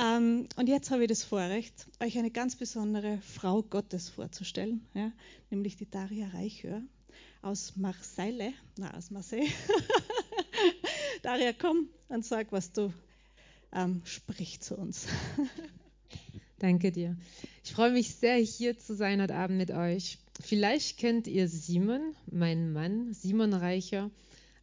Ähm, und jetzt habe ich das Vorrecht, euch eine ganz besondere Frau Gottes vorzustellen, ja, nämlich die Daria Reichhör aus Marseille, na, aus Marseille. Daria, komm und sag, was du ähm, sprich zu uns. Danke dir. Ich freue mich sehr, hier zu sein heute Abend mit euch. Vielleicht kennt ihr Simon, meinen Mann, Simon Reicher.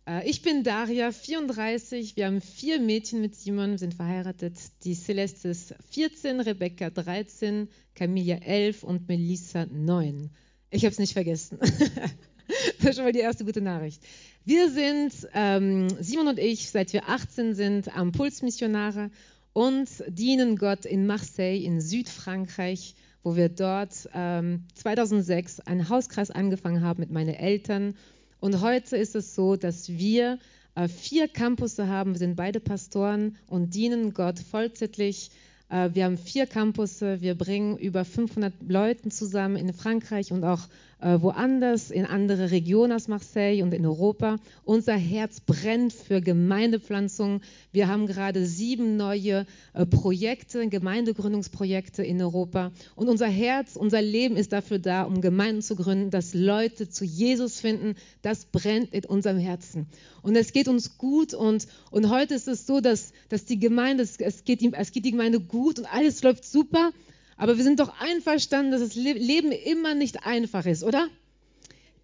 Äh, ich bin Daria, 34. Wir haben vier Mädchen mit Simon, sind verheiratet. Die Celeste ist 14, Rebecca 13, Camilla 11 und Melissa 9. Ich habe es nicht vergessen. das ist schon mal die erste gute Nachricht. Wir sind, ähm, Simon und ich, seit wir 18 sind, am Pulsmissionare und dienen Gott in Marseille in Südfrankreich, wo wir dort ähm, 2006 einen Hauskreis angefangen haben mit meinen Eltern und heute ist es so, dass wir äh, vier Campusse haben. Wir sind beide Pastoren und dienen Gott vollzeitlich äh, wir haben vier Campusse, wir bringen über 500 Leute zusammen in Frankreich und auch woanders, in andere Regionen als Marseille und in Europa. Unser Herz brennt für Gemeindepflanzung. Wir haben gerade sieben neue äh, Projekte, Gemeindegründungsprojekte in Europa. Und unser Herz, unser Leben ist dafür da, um Gemeinden zu gründen, dass Leute zu Jesus finden. Das brennt in unserem Herzen. Und es geht uns gut und, und heute ist es so, dass, dass die Gemeinde, es geht, es geht die Gemeinde gut und alles läuft super, aber wir sind doch einverstanden, dass das Leben immer nicht einfach ist, oder?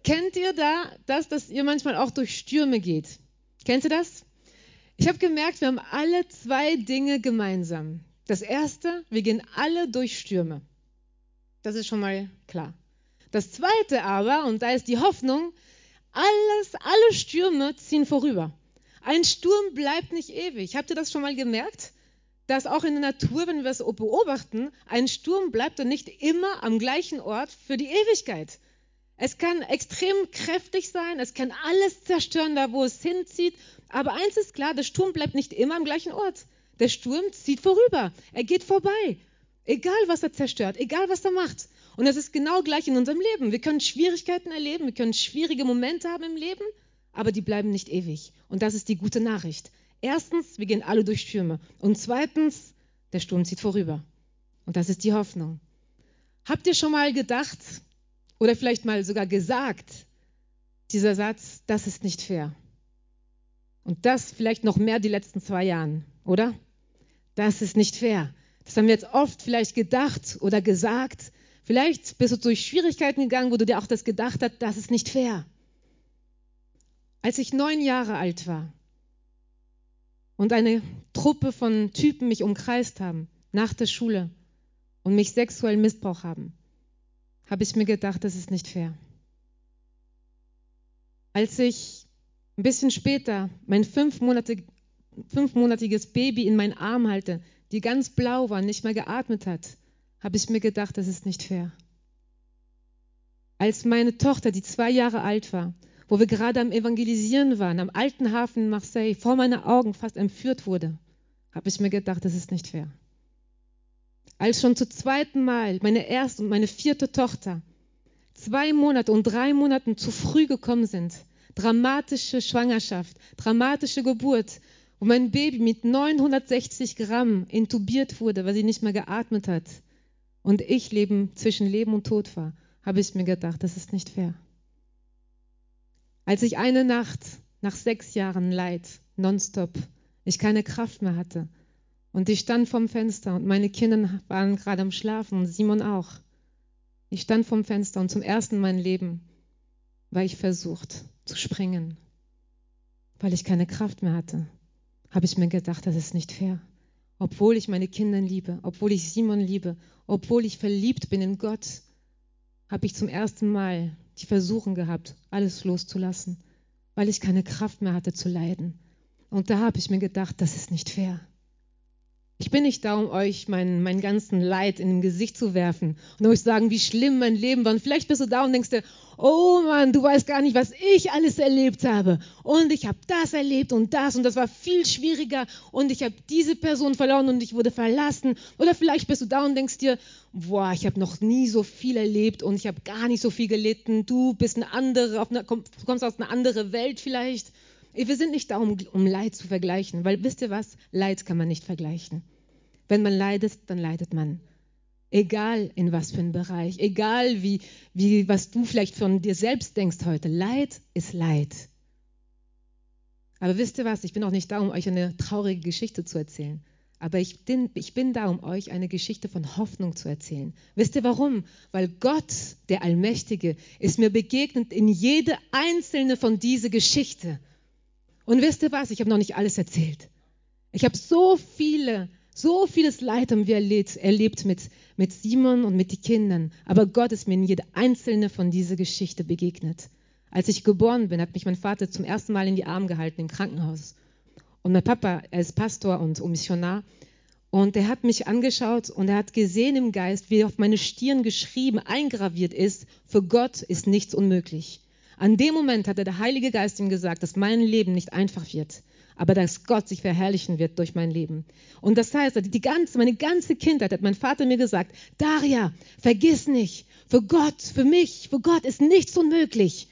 Kennt ihr da das, dass ihr manchmal auch durch Stürme geht? Kennt ihr das? Ich habe gemerkt, wir haben alle zwei Dinge gemeinsam. Das erste, wir gehen alle durch Stürme. Das ist schon mal klar. Das zweite aber, und da ist die Hoffnung, alles, alle Stürme ziehen vorüber. Ein Sturm bleibt nicht ewig. Habt ihr das schon mal gemerkt? Dass auch in der Natur, wenn wir es beobachten, ein Sturm bleibt dann nicht immer am gleichen Ort für die Ewigkeit. Es kann extrem kräftig sein, es kann alles zerstören, da wo es hinzieht. Aber eins ist klar, der Sturm bleibt nicht immer am gleichen Ort. Der Sturm zieht vorüber, er geht vorbei. Egal, was er zerstört, egal, was er macht. Und das ist genau gleich in unserem Leben. Wir können Schwierigkeiten erleben, wir können schwierige Momente haben im Leben, aber die bleiben nicht ewig. Und das ist die gute Nachricht. Erstens, wir gehen alle durch Stürme. Und zweitens, der Sturm zieht vorüber. Und das ist die Hoffnung. Habt ihr schon mal gedacht oder vielleicht mal sogar gesagt, dieser Satz, das ist nicht fair? Und das vielleicht noch mehr die letzten zwei Jahren, oder? Das ist nicht fair. Das haben wir jetzt oft vielleicht gedacht oder gesagt. Vielleicht bist du durch Schwierigkeiten gegangen, wo du dir auch das gedacht hast, das ist nicht fair. Als ich neun Jahre alt war und eine Truppe von Typen mich umkreist haben nach der Schule und mich sexuell Missbrauch haben, habe ich mir gedacht, das ist nicht fair. Als ich ein bisschen später mein fünfmonatig, fünfmonatiges Baby in meinen Arm halte, die ganz blau war, nicht mehr geatmet hat, habe ich mir gedacht, das ist nicht fair. Als meine Tochter, die zwei Jahre alt war, wo wir gerade am Evangelisieren waren, am alten Hafen in Marseille, vor meinen Augen fast entführt wurde, habe ich mir gedacht, das ist nicht fair. Als schon zum zweiten Mal meine erste und meine vierte Tochter zwei Monate und drei Monate zu früh gekommen sind, dramatische Schwangerschaft, dramatische Geburt, wo mein Baby mit 960 Gramm intubiert wurde, weil sie nicht mehr geatmet hat, und ich leben zwischen Leben und Tod war, habe ich mir gedacht, das ist nicht fair. Als ich eine Nacht nach sechs Jahren Leid, nonstop, ich keine Kraft mehr hatte und ich stand vom Fenster und meine Kinder waren gerade am Schlafen und Simon auch. Ich stand vom Fenster und zum ersten Mal in meinem Leben war ich versucht zu springen, weil ich keine Kraft mehr hatte. Habe ich mir gedacht, das ist nicht fair obwohl ich meine Kinder liebe, obwohl ich Simon liebe, obwohl ich verliebt bin in Gott, habe ich zum ersten Mal die Versuchung gehabt, alles loszulassen, weil ich keine Kraft mehr hatte zu leiden. Und da habe ich mir gedacht, das ist nicht fair. Ich bin nicht da, um euch meinen, meinen ganzen Leid in dem Gesicht zu werfen und euch sagen, wie schlimm mein Leben war. Und vielleicht bist du da und denkst dir, oh Mann, du weißt gar nicht, was ich alles erlebt habe. Und ich habe das erlebt und das und das war viel schwieriger und ich habe diese Person verloren und ich wurde verlassen. Oder vielleicht bist du da und denkst dir, boah, ich habe noch nie so viel erlebt und ich habe gar nicht so viel gelitten. Du bist eine andere, eine, du kommst aus einer anderen Welt vielleicht. Wir sind nicht da, um, um Leid zu vergleichen, weil wisst ihr was? Leid kann man nicht vergleichen. Wenn man leidet, dann leidet man. Egal in was für einem Bereich, egal wie, wie, was du vielleicht von dir selbst denkst heute. Leid ist Leid. Aber wisst ihr was? Ich bin auch nicht da, um euch eine traurige Geschichte zu erzählen. Aber ich bin, ich bin da, um euch eine Geschichte von Hoffnung zu erzählen. Wisst ihr warum? Weil Gott, der Allmächtige, ist mir begegnet in jede einzelne von dieser Geschichte. Und wisst ihr was? Ich habe noch nicht alles erzählt. Ich habe so viele so vieles Leid haben wir erlebt, erlebt mit, mit Simon und mit den Kindern. Aber Gott ist mir in jede einzelne von dieser Geschichte begegnet. Als ich geboren bin, hat mich mein Vater zum ersten Mal in die Arme gehalten im Krankenhaus. Und mein Papa, er ist Pastor und Missionar. Und er hat mich angeschaut und er hat gesehen im Geist, wie auf meine Stirn geschrieben, eingraviert ist, für Gott ist nichts unmöglich. An dem Moment hat der Heilige Geist ihm gesagt, dass mein Leben nicht einfach wird aber dass Gott sich verherrlichen wird durch mein Leben. Und das heißt, die ganze, meine ganze Kindheit hat mein Vater mir gesagt, Daria, vergiss nicht, für Gott, für mich, für Gott ist nichts unmöglich.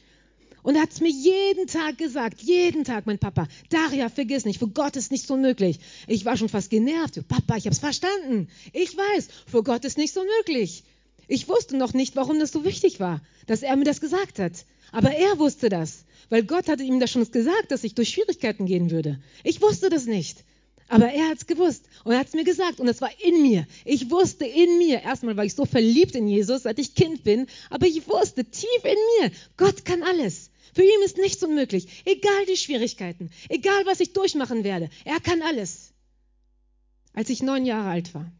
Und er hat es mir jeden Tag gesagt, jeden Tag, mein Papa, Daria, vergiss nicht, für Gott ist nichts unmöglich. Ich war schon fast genervt. Papa, ich habe es verstanden. Ich weiß, für Gott ist nichts unmöglich. Ich wusste noch nicht, warum das so wichtig war, dass er mir das gesagt hat. Aber er wusste das, weil Gott hatte ihm das schon gesagt, dass ich durch Schwierigkeiten gehen würde. Ich wusste das nicht. Aber er hat es gewusst und er hat es mir gesagt und es war in mir. Ich wusste in mir, erstmal war ich so verliebt in Jesus, seit ich Kind bin, aber ich wusste tief in mir, Gott kann alles. Für ihn ist nichts unmöglich, egal die Schwierigkeiten, egal was ich durchmachen werde, er kann alles. Als ich neun Jahre alt war,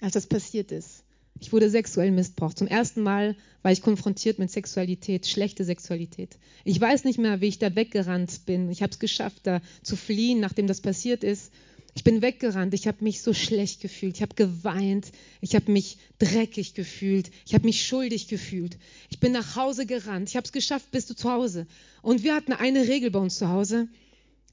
als das passiert ist, ich wurde sexuell missbraucht. Zum ersten Mal war ich konfrontiert mit Sexualität, schlechte Sexualität. Ich weiß nicht mehr, wie ich da weggerannt bin. Ich habe es geschafft, da zu fliehen, nachdem das passiert ist. Ich bin weggerannt. Ich habe mich so schlecht gefühlt. Ich habe geweint. Ich habe mich dreckig gefühlt. Ich habe mich schuldig gefühlt. Ich bin nach Hause gerannt. Ich habe es geschafft bis zu Hause. Und wir hatten eine Regel bei uns zu Hause.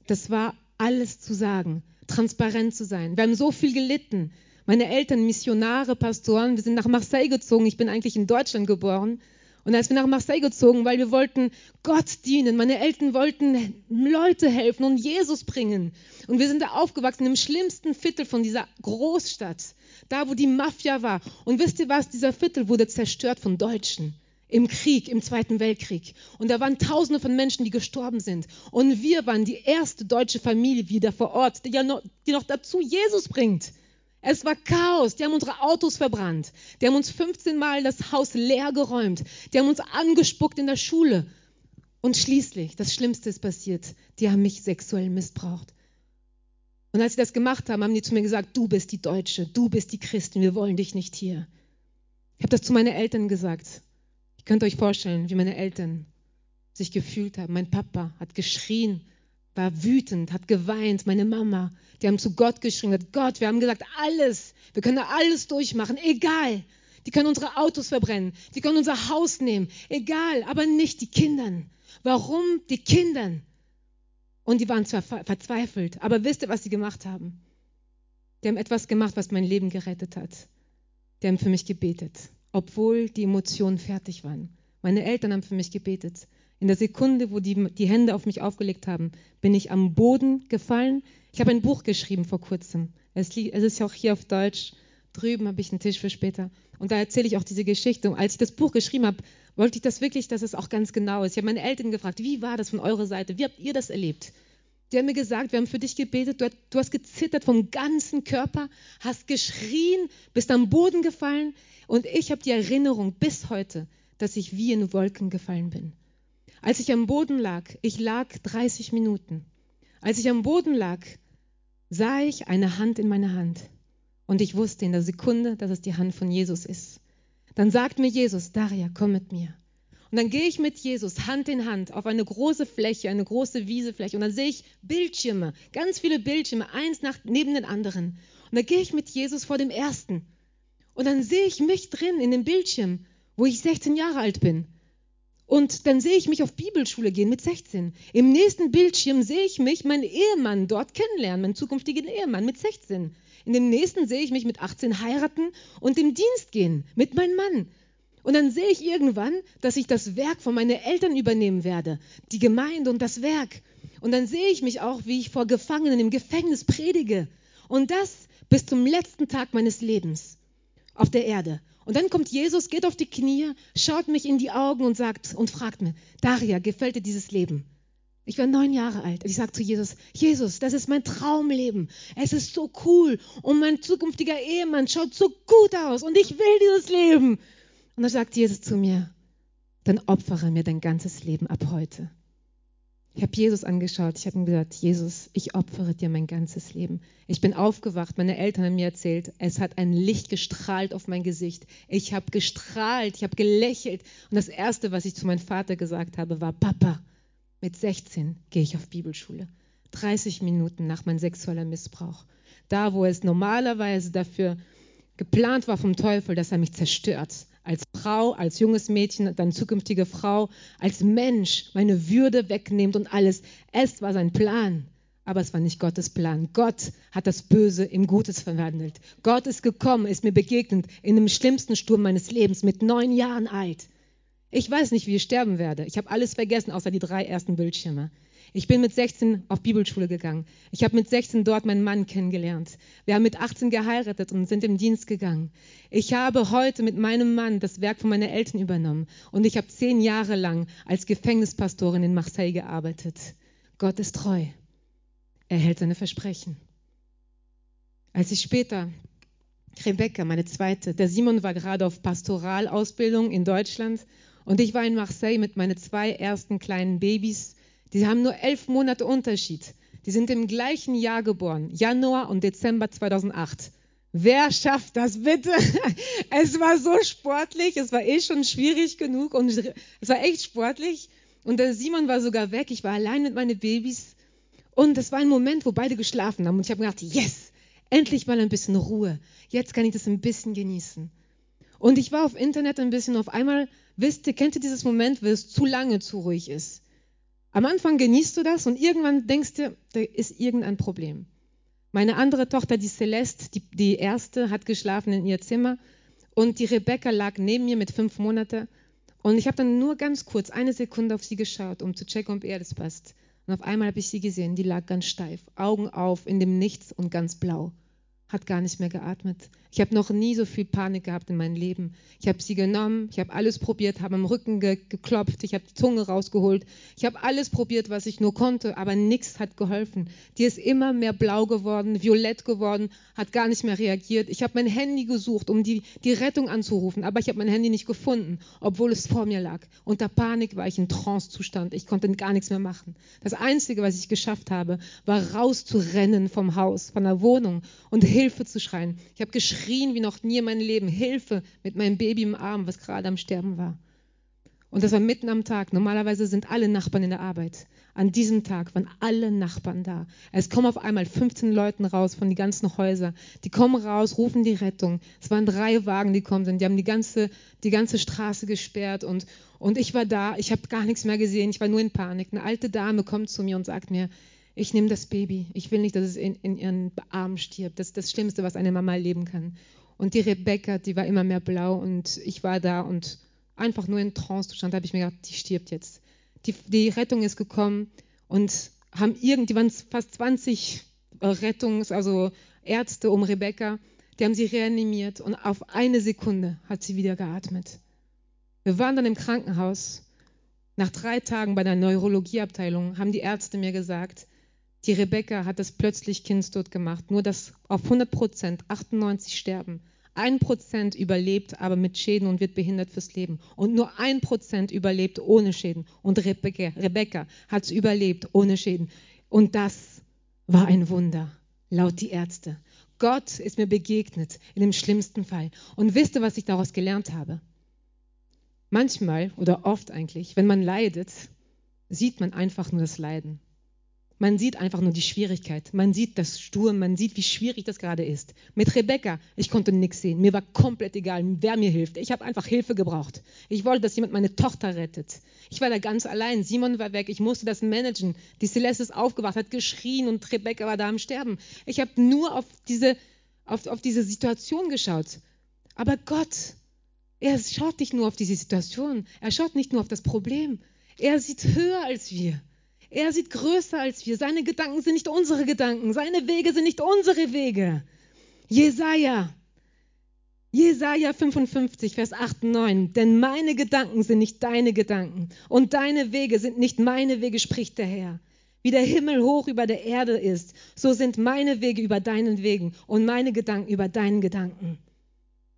Das war alles zu sagen, transparent zu sein. Wir haben so viel gelitten. Meine Eltern, Missionare, Pastoren, wir sind nach Marseille gezogen. Ich bin eigentlich in Deutschland geboren. Und als wir nach Marseille gezogen, weil wir wollten Gott dienen, meine Eltern wollten Leute helfen und Jesus bringen. Und wir sind da aufgewachsen im schlimmsten Viertel von dieser Großstadt, da wo die Mafia war. Und wisst ihr was, dieser Viertel wurde zerstört von Deutschen im Krieg, im Zweiten Weltkrieg. Und da waren Tausende von Menschen, die gestorben sind. Und wir waren die erste deutsche Familie wieder vor Ort, die, ja noch, die noch dazu Jesus bringt. Es war Chaos. Die haben unsere Autos verbrannt. Die haben uns 15 Mal das Haus leer geräumt. Die haben uns angespuckt in der Schule. Und schließlich, das Schlimmste ist passiert. Die haben mich sexuell missbraucht. Und als sie das gemacht haben, haben die zu mir gesagt, du bist die Deutsche, du bist die Christin, wir wollen dich nicht hier. Ich habe das zu meinen Eltern gesagt. Ihr könnt euch vorstellen, wie meine Eltern sich gefühlt haben. Mein Papa hat geschrien, war wütend, hat geweint, meine Mama, die haben zu Gott geschrien, hat Gott, wir haben gesagt, alles, wir können alles durchmachen, egal. Die können unsere Autos verbrennen, die können unser Haus nehmen, egal, aber nicht die Kindern. Warum die Kindern? Und die waren zwar verzweifelt, aber wisst ihr, was sie gemacht haben? Die haben etwas gemacht, was mein Leben gerettet hat. Die haben für mich gebetet, obwohl die Emotionen fertig waren. Meine Eltern haben für mich gebetet. In der Sekunde, wo die die Hände auf mich aufgelegt haben, bin ich am Boden gefallen. Ich habe ein Buch geschrieben vor kurzem. Es, es ist ja auch hier auf Deutsch. Drüben habe ich einen Tisch für später. Und da erzähle ich auch diese Geschichte. Und als ich das Buch geschrieben habe, wollte ich das wirklich, dass es auch ganz genau ist. Ich habe meine Eltern gefragt, wie war das von eurer Seite? Wie habt ihr das erlebt? Die haben mir gesagt, wir haben für dich gebetet, du, du hast gezittert vom ganzen Körper, hast geschrien, bist am Boden gefallen. Und ich habe die Erinnerung bis heute, dass ich wie in Wolken gefallen bin. Als ich am Boden lag, ich lag 30 Minuten. Als ich am Boden lag, sah ich eine Hand in meiner Hand. Und ich wusste in der Sekunde, dass es die Hand von Jesus ist. Dann sagt mir Jesus, Daria, komm mit mir. Und dann gehe ich mit Jesus Hand in Hand auf eine große Fläche, eine große Wiesefläche. Und dann sehe ich Bildschirme, ganz viele Bildschirme, eins nach, neben den anderen. Und dann gehe ich mit Jesus vor dem ersten. Und dann sehe ich mich drin in dem Bildschirm, wo ich 16 Jahre alt bin. Und dann sehe ich mich auf Bibelschule gehen mit 16. Im nächsten Bildschirm sehe ich mich, meinen Ehemann dort kennenlernen, meinen zukünftigen Ehemann mit 16. In dem nächsten sehe ich mich mit 18 heiraten und im Dienst gehen mit meinem Mann. Und dann sehe ich irgendwann, dass ich das Werk von meinen Eltern übernehmen werde, die Gemeinde und das Werk. Und dann sehe ich mich auch, wie ich vor Gefangenen im Gefängnis predige. Und das bis zum letzten Tag meines Lebens auf der Erde. Und dann kommt Jesus, geht auf die Knie, schaut mich in die Augen und sagt und fragt mir, Daria, gefällt dir dieses Leben? Ich war neun Jahre alt. Ich sage zu Jesus, Jesus, das ist mein Traumleben. Es ist so cool und mein zukünftiger Ehemann schaut so gut aus und ich will dieses Leben. Und dann sagt Jesus zu mir, dann opfere mir dein ganzes Leben ab heute. Ich habe Jesus angeschaut. Ich habe ihm gesagt, Jesus, ich opfere dir mein ganzes Leben. Ich bin aufgewacht. Meine Eltern haben mir erzählt, es hat ein Licht gestrahlt auf mein Gesicht. Ich habe gestrahlt, ich habe gelächelt. Und das Erste, was ich zu meinem Vater gesagt habe, war, Papa, mit 16 gehe ich auf Bibelschule. 30 Minuten nach meinem sexuellen Missbrauch. Da, wo es normalerweise dafür geplant war vom Teufel, dass er mich zerstört als Frau, als junges Mädchen, dann zukünftige Frau, als Mensch meine Würde wegnimmt und alles. Es war sein Plan, aber es war nicht Gottes Plan. Gott hat das Böse in Gutes verwandelt. Gott ist gekommen, ist mir begegnet in dem schlimmsten Sturm meines Lebens mit neun Jahren alt. Ich weiß nicht, wie ich sterben werde. Ich habe alles vergessen, außer die drei ersten Bildschirme. Ich bin mit 16 auf Bibelschule gegangen. Ich habe mit 16 dort meinen Mann kennengelernt. Wir haben mit 18 geheiratet und sind im Dienst gegangen. Ich habe heute mit meinem Mann das Werk von meinen Eltern übernommen und ich habe zehn Jahre lang als Gefängnispastorin in Marseille gearbeitet. Gott ist treu. Er hält seine Versprechen. Als ich später Rebecca, meine zweite, der Simon war gerade auf Pastoralausbildung in Deutschland und ich war in Marseille mit meinen zwei ersten kleinen Babys die haben nur elf Monate Unterschied. Die sind im gleichen Jahr geboren, Januar und Dezember 2008. Wer schafft das bitte? Es war so sportlich, es war eh schon schwierig genug und es war echt sportlich. Und der Simon war sogar weg, ich war allein mit meinen Babys. Und es war ein Moment, wo beide geschlafen haben. Und ich habe gedacht, yes, endlich mal ein bisschen Ruhe. Jetzt kann ich das ein bisschen genießen. Und ich war auf Internet ein bisschen, auf einmal, wisst ihr, kennt ihr dieses Moment, wo es zu lange zu ruhig ist? Am Anfang genießt du das und irgendwann denkst du, da ist irgendein Problem. Meine andere Tochter, die Celeste, die, die erste, hat geschlafen in ihr Zimmer und die Rebecca lag neben mir mit fünf Monaten und ich habe dann nur ganz kurz eine Sekunde auf sie geschaut, um zu checken, ob ihr das passt. Und auf einmal habe ich sie gesehen, die lag ganz steif, Augen auf, in dem Nichts und ganz blau hat gar nicht mehr geatmet. Ich habe noch nie so viel Panik gehabt in meinem Leben. Ich habe sie genommen, ich habe alles probiert, habe am Rücken ge geklopft, ich habe die Zunge rausgeholt, ich habe alles probiert, was ich nur konnte, aber nichts hat geholfen. Die ist immer mehr blau geworden, violett geworden, hat gar nicht mehr reagiert. Ich habe mein Handy gesucht, um die, die Rettung anzurufen, aber ich habe mein Handy nicht gefunden, obwohl es vor mir lag. Unter Panik war ich in Trancezustand. Ich konnte gar nichts mehr machen. Das Einzige, was ich geschafft habe, war rauszurennen vom Haus, von der Wohnung und Hilfe zu schreien. Ich habe geschrien wie noch nie in meinem Leben. Hilfe mit meinem Baby im Arm, was gerade am Sterben war. Und das war mitten am Tag. Normalerweise sind alle Nachbarn in der Arbeit. An diesem Tag waren alle Nachbarn da. Es kommen auf einmal 15 Leute raus von den ganzen Häusern. Die kommen raus, rufen die Rettung. Es waren drei Wagen, die kommen sind. Die haben die ganze, die ganze Straße gesperrt und, und ich war da. Ich habe gar nichts mehr gesehen. Ich war nur in Panik. Eine alte Dame kommt zu mir und sagt mir, ich nehme das Baby. Ich will nicht, dass es in, in ihren Armen stirbt. Das ist das Schlimmste, was eine Mama erleben kann. Und die Rebecca, die war immer mehr blau und ich war da und einfach nur in Trance-Zustand, habe ich mir gedacht, die stirbt jetzt. Die, die Rettung ist gekommen und haben irgendwie, waren fast 20 äh, Rettungs-, also Ärzte um Rebecca, die haben sie reanimiert und auf eine Sekunde hat sie wieder geatmet. Wir waren dann im Krankenhaus. Nach drei Tagen bei der Neurologieabteilung haben die Ärzte mir gesagt, die Rebecca hat das plötzlich kindstod gemacht, nur dass auf 100 Prozent 98 sterben. Ein Prozent überlebt aber mit Schäden und wird behindert fürs Leben. Und nur ein Prozent überlebt ohne Schäden. Und Rebecca, Rebecca hat es überlebt ohne Schäden. Und das war ein Wunder, laut die Ärzte. Gott ist mir begegnet in dem schlimmsten Fall. Und wisst ihr, was ich daraus gelernt habe? Manchmal oder oft eigentlich, wenn man leidet, sieht man einfach nur das Leiden. Man sieht einfach nur die Schwierigkeit. Man sieht das Sturm, man sieht, wie schwierig das gerade ist. Mit Rebecca, ich konnte nichts sehen. Mir war komplett egal, wer mir hilft. Ich habe einfach Hilfe gebraucht. Ich wollte, dass jemand meine Tochter rettet. Ich war da ganz allein. Simon war weg. Ich musste das managen. Die Celeste ist aufgewacht, hat geschrien und Rebecca war da am Sterben. Ich habe nur auf diese, auf, auf diese Situation geschaut. Aber Gott, er schaut nicht nur auf diese Situation. Er schaut nicht nur auf das Problem. Er sieht höher als wir. Er sieht größer als wir. Seine Gedanken sind nicht unsere Gedanken. Seine Wege sind nicht unsere Wege. Jesaja, Jesaja 55, Vers 8 und 9. Denn meine Gedanken sind nicht deine Gedanken und deine Wege sind nicht meine Wege, spricht der Herr. Wie der Himmel hoch über der Erde ist, so sind meine Wege über deinen Wegen und meine Gedanken über deinen Gedanken.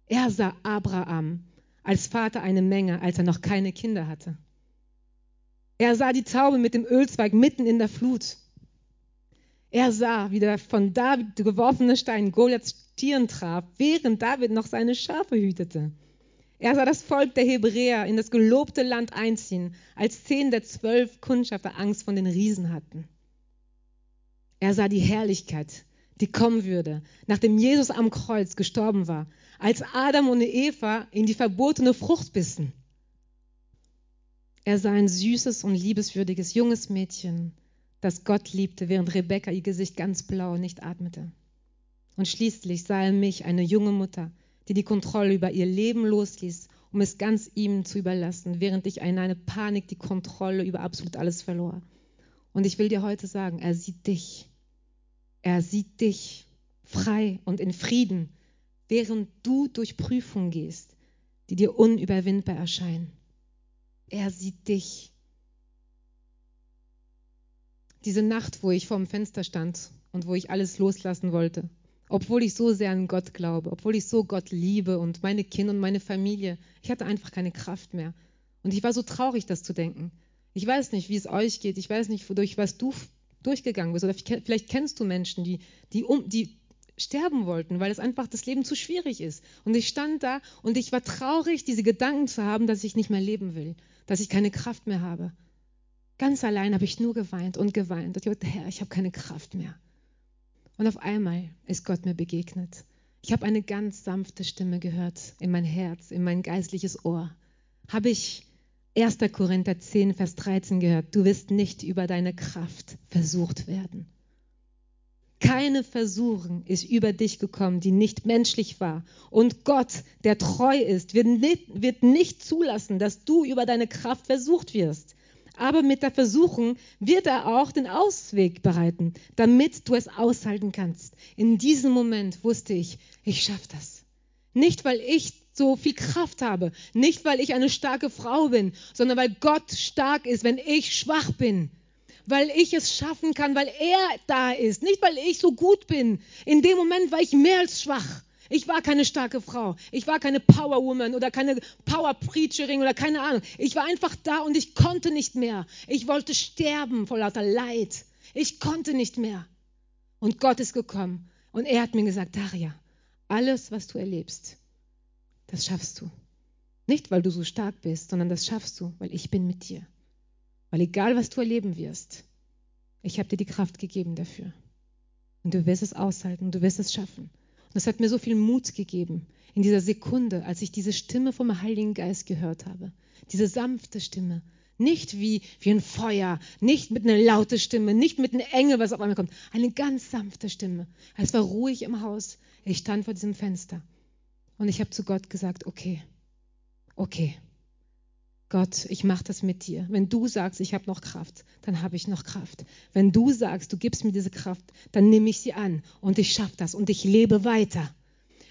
Er sah Abraham als Vater eine Menge, als er noch keine Kinder hatte. Er sah die Taube mit dem Ölzweig mitten in der Flut. Er sah, wie der von David geworfene Stein Goliaths Tieren traf, während David noch seine Schafe hütete. Er sah das Volk der Hebräer in das gelobte Land einziehen, als zehn der zwölf Kundschafter Angst von den Riesen hatten. Er sah die Herrlichkeit, die kommen würde, nachdem Jesus am Kreuz gestorben war, als Adam und Eva in die verbotene Frucht bissen. Er sah ein süßes und liebeswürdiges junges Mädchen, das Gott liebte, während Rebekka ihr Gesicht ganz blau nicht atmete. Und schließlich sah er mich, eine junge Mutter, die die Kontrolle über ihr Leben losließ, um es ganz ihm zu überlassen, während ich in einer Panik die Kontrolle über absolut alles verlor. Und ich will dir heute sagen, er sieht dich. Er sieht dich frei und in Frieden, während du durch Prüfungen gehst, die dir unüberwindbar erscheinen. Er sieht dich. Diese Nacht, wo ich vorm Fenster stand und wo ich alles loslassen wollte, obwohl ich so sehr an Gott glaube, obwohl ich so Gott liebe und meine Kinder und meine Familie. Ich hatte einfach keine Kraft mehr. Und ich war so traurig, das zu denken. Ich weiß nicht, wie es euch geht. Ich weiß nicht, wodurch was du durchgegangen bist. Oder vielleicht kennst du Menschen, die, die, um, die sterben wollten, weil es einfach das Leben zu schwierig ist. Und ich stand da und ich war traurig, diese Gedanken zu haben, dass ich nicht mehr leben will, dass ich keine Kraft mehr habe. Ganz allein habe ich nur geweint und geweint. Und ich dachte, Herr, ich habe keine Kraft mehr. Und auf einmal ist Gott mir begegnet. Ich habe eine ganz sanfte Stimme gehört in mein Herz, in mein geistliches Ohr. Habe ich 1. Korinther 10, Vers 13 gehört, du wirst nicht über deine Kraft versucht werden. Keine Versuchung ist über dich gekommen, die nicht menschlich war. Und Gott, der treu ist, wird nicht, wird nicht zulassen, dass du über deine Kraft versucht wirst aber mit der Versuchung wird er auch den Ausweg bereiten, damit du es aushalten kannst. In diesem Moment wusste ich, ich schaffe das. Nicht, weil ich so viel Kraft habe, nicht, weil ich eine starke Frau bin, sondern weil Gott stark ist, wenn ich schwach bin. Weil ich es schaffen kann, weil er da ist, nicht weil ich so gut bin. In dem Moment war ich mehr als schwach. Ich war keine starke Frau. Ich war keine Powerwoman oder keine Power-Preacherin oder keine Ahnung. Ich war einfach da und ich konnte nicht mehr. Ich wollte sterben vor lauter Leid. Ich konnte nicht mehr. Und Gott ist gekommen und er hat mir gesagt, Daria, alles, was du erlebst, das schaffst du. Nicht, weil du so stark bist, sondern das schaffst du, weil ich bin mit dir. Weil egal, was du erleben wirst, ich habe dir die Kraft gegeben dafür. Und du wirst es aushalten, du wirst es schaffen. Das hat mir so viel Mut gegeben in dieser Sekunde, als ich diese Stimme vom Heiligen Geist gehört habe. Diese sanfte Stimme. Nicht wie, wie ein Feuer, nicht mit einer lauten Stimme, nicht mit einer Engel, was auf einmal kommt. Eine ganz sanfte Stimme. Es war ruhig im Haus. Ich stand vor diesem Fenster. Und ich habe zu Gott gesagt, okay, okay, Gott, ich mache das mit dir. Wenn du sagst, ich habe noch Kraft, dann habe ich noch Kraft. Wenn du sagst, du gibst mir diese Kraft, dann nehme ich sie an und ich schaffe das und ich lebe weiter.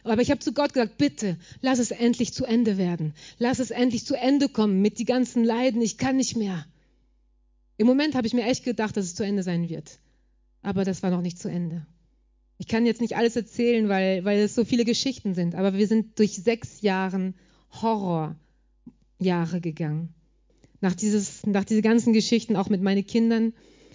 Aber ich habe zu Gott gesagt, bitte, lass es endlich zu Ende werden. Lass es endlich zu Ende kommen mit die ganzen Leiden. Ich kann nicht mehr. Im Moment habe ich mir echt gedacht, dass es zu Ende sein wird. Aber das war noch nicht zu Ende. Ich kann jetzt nicht alles erzählen, weil, weil es so viele Geschichten sind. Aber wir sind durch sechs Jahre Horror Jahre gegangen. Nach, dieses, nach diese ganzen Geschichten, auch mit meinen Kindern.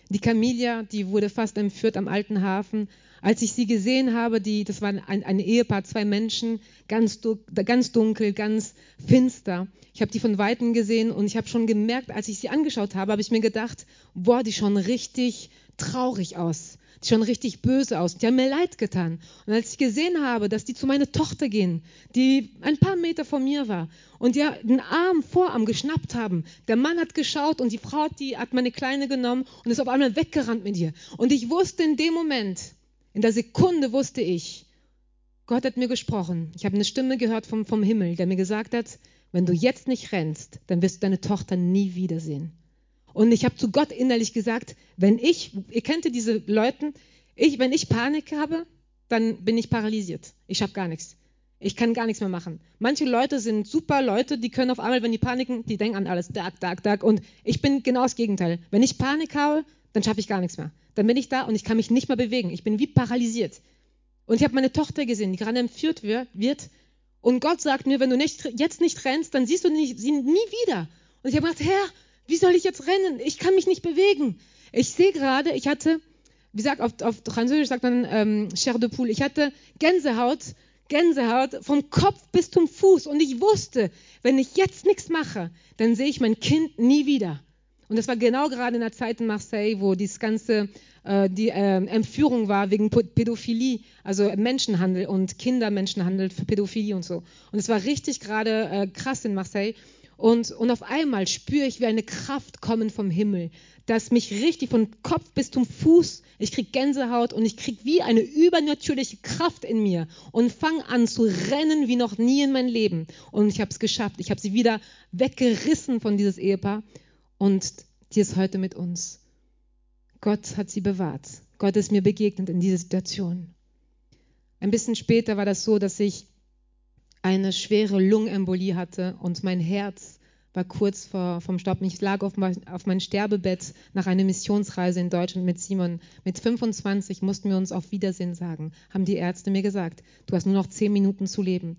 Die Camilla, die wurde fast entführt am alten Hafen. Als ich sie gesehen habe, die, das war ein, ein Ehepaar, zwei Menschen, ganz, ganz dunkel, ganz finster. Ich habe die von Weitem gesehen und ich habe schon gemerkt, als ich sie angeschaut habe, habe ich mir gedacht, boah, die schauen richtig traurig aus schon richtig böse aus. Die haben mir leid getan. Und als ich gesehen habe, dass die zu meiner Tochter gehen, die ein paar Meter von mir war, und die den Arm, Vorarm geschnappt haben, der Mann hat geschaut und die Frau die hat meine Kleine genommen und ist auf einmal weggerannt mit ihr. Und ich wusste in dem Moment, in der Sekunde wusste ich, Gott hat mir gesprochen. Ich habe eine Stimme gehört vom, vom Himmel, der mir gesagt hat, wenn du jetzt nicht rennst, dann wirst du deine Tochter nie wiedersehen. Und ich habe zu Gott innerlich gesagt, wenn ich, ihr kennt ja diese Leute, ich, wenn ich Panik habe, dann bin ich paralysiert. Ich habe gar nichts. Ich kann gar nichts mehr machen. Manche Leute sind super Leute, die können auf einmal, wenn die paniken, die denken an alles, dag, dag, dag. Und ich bin genau das Gegenteil. Wenn ich Panik habe, dann schaffe ich gar nichts mehr. Dann bin ich da und ich kann mich nicht mehr bewegen. Ich bin wie paralysiert. Und ich habe meine Tochter gesehen, die gerade entführt wird. Und Gott sagt mir, wenn du nicht, jetzt nicht rennst, dann siehst du sie nie wieder. Und ich habe gedacht, Herr, wie soll ich jetzt rennen? Ich kann mich nicht bewegen. Ich sehe gerade, ich hatte, wie sagt auf, auf Französisch sagt man ähm, Chair de Poule, ich hatte Gänsehaut, Gänsehaut vom Kopf bis zum Fuß. Und ich wusste, wenn ich jetzt nichts mache, dann sehe ich mein Kind nie wieder. Und das war genau gerade in der Zeit in Marseille, wo dieses ganze äh, die äh, Entführung war wegen Pädophilie, also Menschenhandel und Kindermenschenhandel für Pädophilie und so. Und es war richtig gerade äh, krass in Marseille. Und, und auf einmal spüre ich, wie eine Kraft kommen vom Himmel, dass mich richtig von Kopf bis zum Fuß, ich kriege Gänsehaut und ich kriege wie eine übernatürliche Kraft in mir und fange an zu rennen wie noch nie in meinem Leben. Und ich habe es geschafft. Ich habe sie wieder weggerissen von dieses Ehepaar und die ist heute mit uns. Gott hat sie bewahrt. Gott ist mir begegnet in dieser Situation. Ein bisschen später war das so, dass ich eine schwere Lungenembolie hatte und mein Herz war kurz vor, vom Stoppen. Ich lag auf, auf meinem Sterbebett nach einer Missionsreise in Deutschland mit Simon. Mit 25 mussten wir uns auf Wiedersehen sagen, haben die Ärzte mir gesagt. Du hast nur noch zehn Minuten zu leben,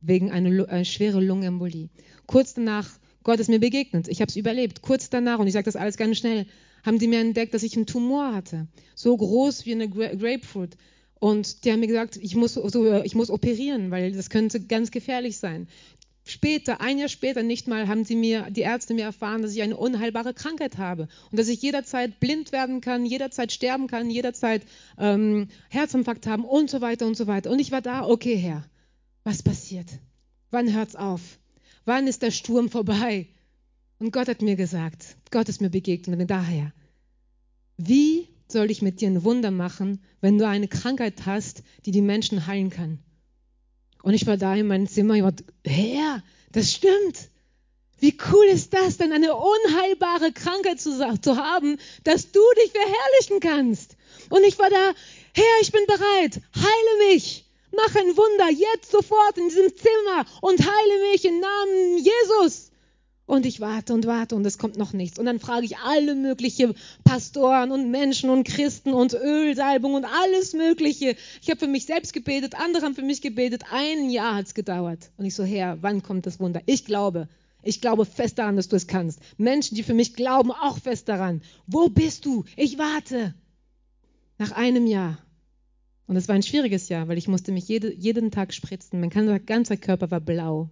wegen einer, einer schweren Lungenembolie. Kurz danach, Gott ist mir begegnet. Ich habe es überlebt. Kurz danach, und ich sage das alles ganz schnell, haben die mir entdeckt, dass ich einen Tumor hatte. So groß wie eine Grapefruit. Und die haben mir gesagt, ich muss, so, ich muss operieren, weil das könnte ganz gefährlich sein. Später, ein Jahr später nicht mal, haben sie mir, die Ärzte mir erfahren, dass ich eine unheilbare Krankheit habe und dass ich jederzeit blind werden kann, jederzeit sterben kann, jederzeit ähm, Herzinfarkt haben und so weiter und so weiter. Und ich war da, okay, Herr, was passiert? Wann hört's auf? Wann ist der Sturm vorbei? Und Gott hat mir gesagt, Gott ist mir begegnet und daher, wie soll ich mit dir ein Wunder machen, wenn du eine Krankheit hast, die die Menschen heilen kann? Und ich war da in meinem Zimmer, ich war, Herr, das stimmt. Wie cool ist das denn, eine unheilbare Krankheit zu, zu haben, dass du dich verherrlichen kannst? Und ich war da, Herr, ich bin bereit, heile mich, mach ein Wunder jetzt sofort in diesem Zimmer und heile mich im Namen Jesus. Und ich warte und warte und es kommt noch nichts. Und dann frage ich alle möglichen Pastoren und Menschen und Christen und Ölsalbung und alles Mögliche. Ich habe für mich selbst gebetet, andere haben für mich gebetet. Ein Jahr hat es gedauert. Und ich so, Herr, wann kommt das Wunder? Ich glaube. Ich glaube fest daran, dass du es kannst. Menschen, die für mich glauben, auch fest daran. Wo bist du? Ich warte. Nach einem Jahr. Und es war ein schwieriges Jahr, weil ich musste mich jede, jeden Tag spritzen. Mein ganzer Körper war blau.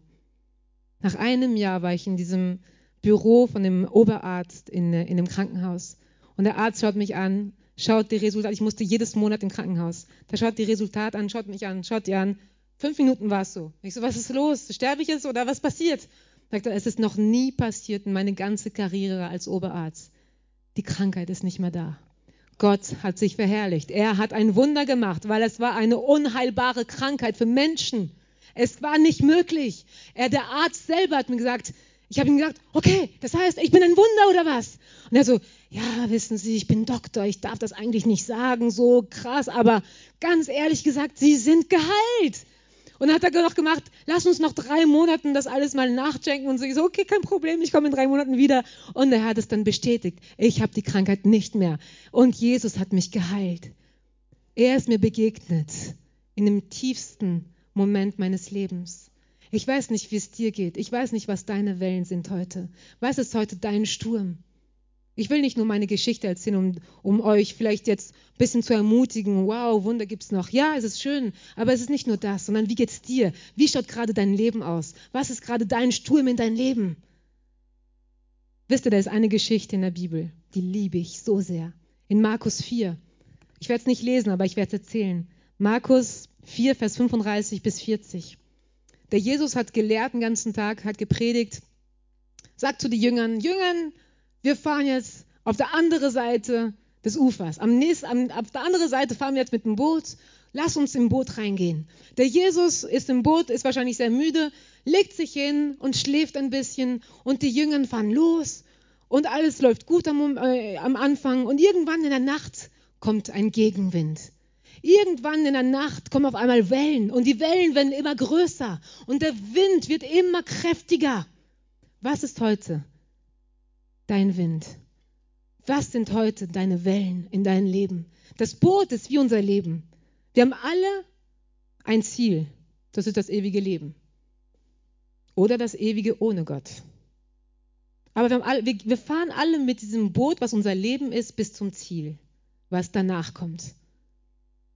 Nach einem Jahr war ich in diesem Büro von dem Oberarzt in, in dem Krankenhaus. Und der Arzt schaut mich an, schaut die Resultate. Ich musste jedes Monat im Krankenhaus. Der schaut die Resultate an, schaut mich an, schaut die an. Fünf Minuten war es so. Ich so, was ist los? Sterbe ich jetzt oder was passiert? Sagt er, es ist noch nie passiert in meine ganze Karriere als Oberarzt. Die Krankheit ist nicht mehr da. Gott hat sich verherrlicht. Er hat ein Wunder gemacht, weil es war eine unheilbare Krankheit für Menschen. Es war nicht möglich. Er, der Arzt selber hat mir gesagt, ich habe ihm gesagt, okay, das heißt, ich bin ein Wunder oder was? Und er so, ja, wissen Sie, ich bin Doktor, ich darf das eigentlich nicht sagen, so krass, aber ganz ehrlich gesagt, Sie sind geheilt. Und dann hat er noch gemacht, lass uns noch drei Monaten das alles mal nachchecken. Und so, ich so, okay, kein Problem, ich komme in drei Monaten wieder. Und er hat es dann bestätigt, ich habe die Krankheit nicht mehr. Und Jesus hat mich geheilt. Er ist mir begegnet in dem tiefsten Moment meines Lebens. Ich weiß nicht, wie es dir geht. Ich weiß nicht, was deine Wellen sind heute. Was ist heute dein Sturm? Ich will nicht nur meine Geschichte erzählen, um, um euch vielleicht jetzt ein bisschen zu ermutigen. Wow, Wunder gibt es noch. Ja, es ist schön, aber es ist nicht nur das, sondern wie geht es dir? Wie schaut gerade dein Leben aus? Was ist gerade dein Sturm in dein Leben? Wisst ihr, da ist eine Geschichte in der Bibel, die liebe ich so sehr. In Markus 4. Ich werde es nicht lesen, aber ich werde es erzählen. Markus 4, Vers 35 bis 40. Der Jesus hat gelehrt den ganzen Tag, hat gepredigt, sagt zu den Jüngern, Jüngern, wir fahren jetzt auf der anderen Seite des Ufers. Am nächsten, am, auf der anderen Seite fahren wir jetzt mit dem Boot. Lass uns im Boot reingehen. Der Jesus ist im Boot, ist wahrscheinlich sehr müde, legt sich hin und schläft ein bisschen und die Jüngern fahren los und alles läuft gut am, äh, am Anfang und irgendwann in der Nacht kommt ein Gegenwind. Irgendwann in der Nacht kommen auf einmal Wellen und die Wellen werden immer größer und der Wind wird immer kräftiger. Was ist heute dein Wind? Was sind heute deine Wellen in deinem Leben? Das Boot ist wie unser Leben. Wir haben alle ein Ziel, das ist das ewige Leben. Oder das ewige ohne Gott. Aber wir, alle, wir, wir fahren alle mit diesem Boot, was unser Leben ist, bis zum Ziel, was danach kommt.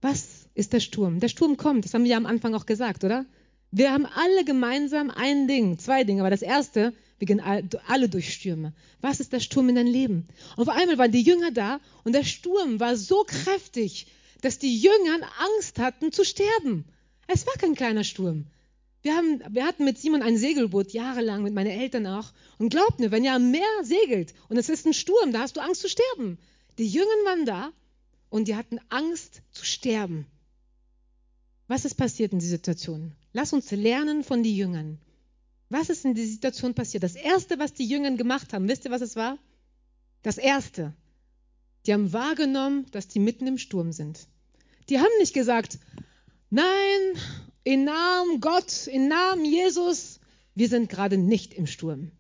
Was ist der Sturm? Der Sturm kommt, das haben wir ja am Anfang auch gesagt, oder? Wir haben alle gemeinsam ein Ding, zwei Dinge, aber das erste, wir gehen alle durch Stürme. Was ist der Sturm in deinem Leben? Und auf einmal waren die Jünger da und der Sturm war so kräftig, dass die Jünger Angst hatten zu sterben. Es war kein kleiner Sturm. Wir, haben, wir hatten mit Simon ein Segelboot jahrelang, mit meinen Eltern auch. Und glaubt mir, wenn ihr am Meer segelt und es ist ein Sturm, da hast du Angst zu sterben. Die Jünger waren da und die hatten Angst zu sterben. Was ist passiert in dieser Situation? Lass uns lernen von den Jüngern. Was ist in dieser Situation passiert? Das Erste, was die Jünger gemacht haben, wisst ihr, was es war? Das Erste. Die haben wahrgenommen, dass die mitten im Sturm sind. Die haben nicht gesagt, nein, in Namen Gott, in Namen Jesus, wir sind gerade nicht im Sturm.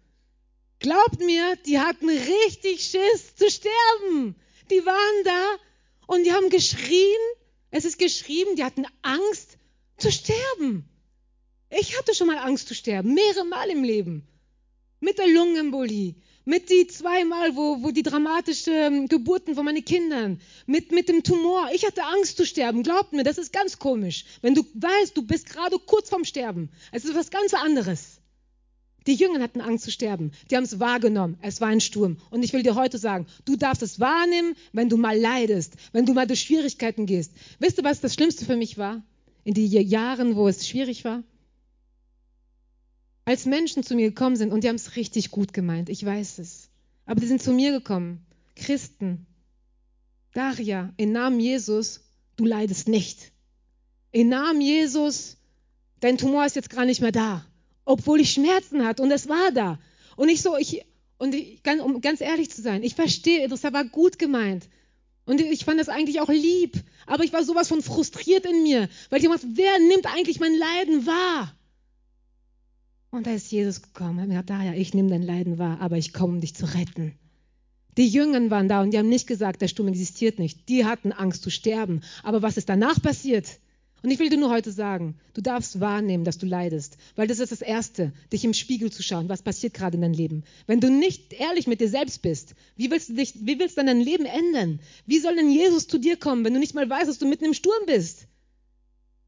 Glaubt mir, die hatten richtig Schiss zu sterben. Die waren da und die haben geschrien. Es ist geschrieben, die hatten Angst zu sterben. Ich hatte schon mal Angst zu sterben, mehrere Mal im Leben. Mit der Lungenembolie, mit die zweimal, wo, wo die dramatischen Geburten von meinen Kindern, mit, mit dem Tumor. Ich hatte Angst zu sterben. Glaubt mir, das ist ganz komisch. Wenn du weißt, du bist gerade kurz vorm Sterben. Es ist was ganz anderes. Die Jünger hatten Angst zu sterben. Die haben es wahrgenommen. Es war ein Sturm. Und ich will dir heute sagen, du darfst es wahrnehmen, wenn du mal leidest, wenn du mal durch Schwierigkeiten gehst. Wisst ihr, was das Schlimmste für mich war? In den Jahren, wo es schwierig war? als Menschen zu mir gekommen sind und die haben es richtig gut gemeint, ich weiß es. Aber die sind zu mir gekommen, Christen. Daria, im Namen Jesus, du leidest nicht. Im Namen Jesus, dein Tumor ist jetzt gar nicht mehr da, obwohl ich Schmerzen hatte und es war da. Und ich so, ich, und ich, um ganz ehrlich zu sein, ich verstehe, das war gut gemeint. Und ich fand das eigentlich auch lieb, aber ich war sowas von frustriert in mir, weil ich dachte, wer nimmt eigentlich mein Leiden wahr? Und da ist Jesus gekommen und hat gesagt, daher, ich nehme dein Leiden wahr, aber ich komme, um dich zu retten. Die Jünger waren da und die haben nicht gesagt, der Sturm existiert nicht. Die hatten Angst zu sterben. Aber was ist danach passiert? Und ich will dir nur heute sagen, du darfst wahrnehmen, dass du leidest, weil das ist das Erste, dich im Spiegel zu schauen, was passiert gerade in deinem Leben. Wenn du nicht ehrlich mit dir selbst bist, wie willst du dich, wie willst du dein Leben ändern? Wie soll denn Jesus zu dir kommen, wenn du nicht mal weißt, dass du mitten im Sturm bist?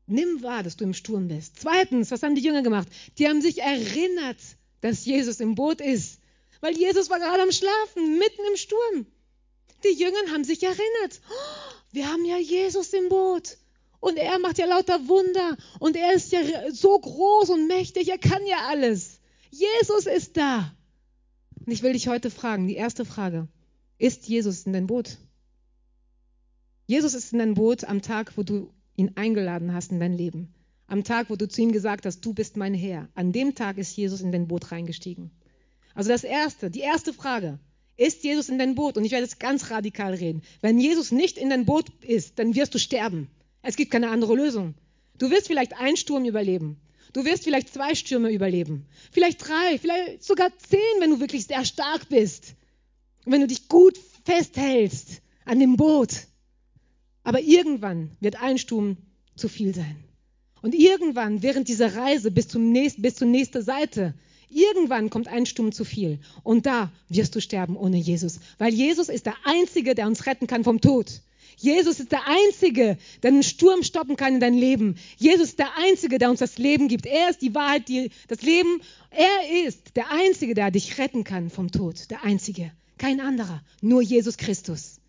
Nimm wahr, dass du im Sturm bist. Zweitens, was haben die Jünger gemacht? Die haben sich erinnert, dass Jesus im Boot ist. Weil Jesus war gerade am Schlafen, mitten im Sturm. Die Jünger haben sich erinnert. Oh, wir haben ja Jesus im Boot. Und er macht ja lauter Wunder. Und er ist ja so groß und mächtig. Er kann ja alles. Jesus ist da. Und ich will dich heute fragen, die erste Frage. Ist Jesus in dein Boot? Jesus ist in dein Boot am Tag, wo du ihn eingeladen hast in dein Leben. Am Tag, wo du zu ihm gesagt hast, du bist mein Herr. An dem Tag ist Jesus in dein Boot reingestiegen. Also das erste, die erste Frage. Ist Jesus in dein Boot? Und ich werde jetzt ganz radikal reden. Wenn Jesus nicht in dein Boot ist, dann wirst du sterben. Es gibt keine andere Lösung. Du wirst vielleicht einen Sturm überleben. Du wirst vielleicht zwei Stürme überleben. Vielleicht drei, vielleicht sogar zehn, wenn du wirklich sehr stark bist. Und wenn du dich gut festhältst an dem Boot. Aber irgendwann wird ein Sturm zu viel sein. Und irgendwann, während dieser Reise bis, zum nächsten, bis zur nächsten Seite, irgendwann kommt ein Sturm zu viel. Und da wirst du sterben ohne Jesus. Weil Jesus ist der Einzige, der uns retten kann vom Tod. Jesus ist der Einzige, der einen Sturm stoppen kann in dein Leben. Jesus ist der Einzige, der uns das Leben gibt. Er ist die Wahrheit, die, das Leben. Er ist der Einzige, der dich retten kann vom Tod. Der Einzige. Kein anderer. Nur Jesus Christus.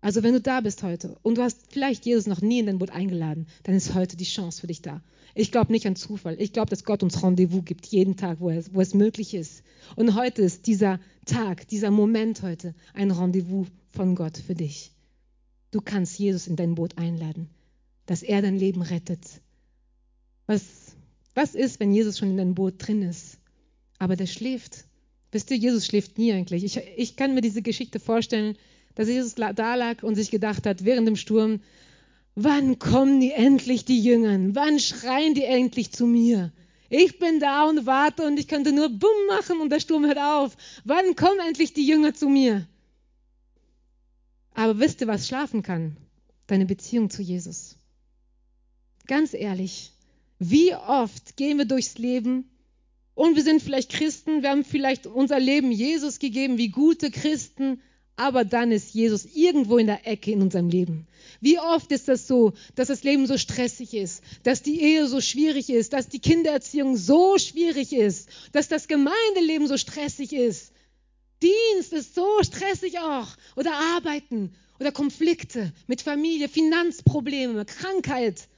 Also wenn du da bist heute und du hast vielleicht Jesus noch nie in dein Boot eingeladen, dann ist heute die Chance für dich da. Ich glaube nicht an Zufall. Ich glaube, dass Gott uns Rendezvous gibt, jeden Tag, wo es, wo es möglich ist. Und heute ist dieser Tag, dieser Moment heute ein Rendezvous von Gott für dich. Du kannst Jesus in dein Boot einladen, dass er dein Leben rettet. Was, was ist, wenn Jesus schon in deinem Boot drin ist, aber der schläft? Wisst ihr, Jesus schläft nie eigentlich. Ich, ich kann mir diese Geschichte vorstellen, dass Jesus da lag und sich gedacht hat, während dem Sturm, wann kommen die endlich, die Jüngern? Wann schreien die endlich zu mir? Ich bin da und warte und ich könnte nur Bumm machen und der Sturm hört auf. Wann kommen endlich die Jünger zu mir? Aber wisst ihr, was schlafen kann? Deine Beziehung zu Jesus. Ganz ehrlich, wie oft gehen wir durchs Leben und wir sind vielleicht Christen, wir haben vielleicht unser Leben Jesus gegeben wie gute Christen, aber dann ist Jesus irgendwo in der Ecke in unserem Leben. Wie oft ist das so, dass das Leben so stressig ist, dass die Ehe so schwierig ist, dass die Kindererziehung so schwierig ist, dass das Gemeindeleben so stressig ist. Dienst ist so stressig auch. Oder Arbeiten oder Konflikte mit Familie, Finanzprobleme, Krankheit.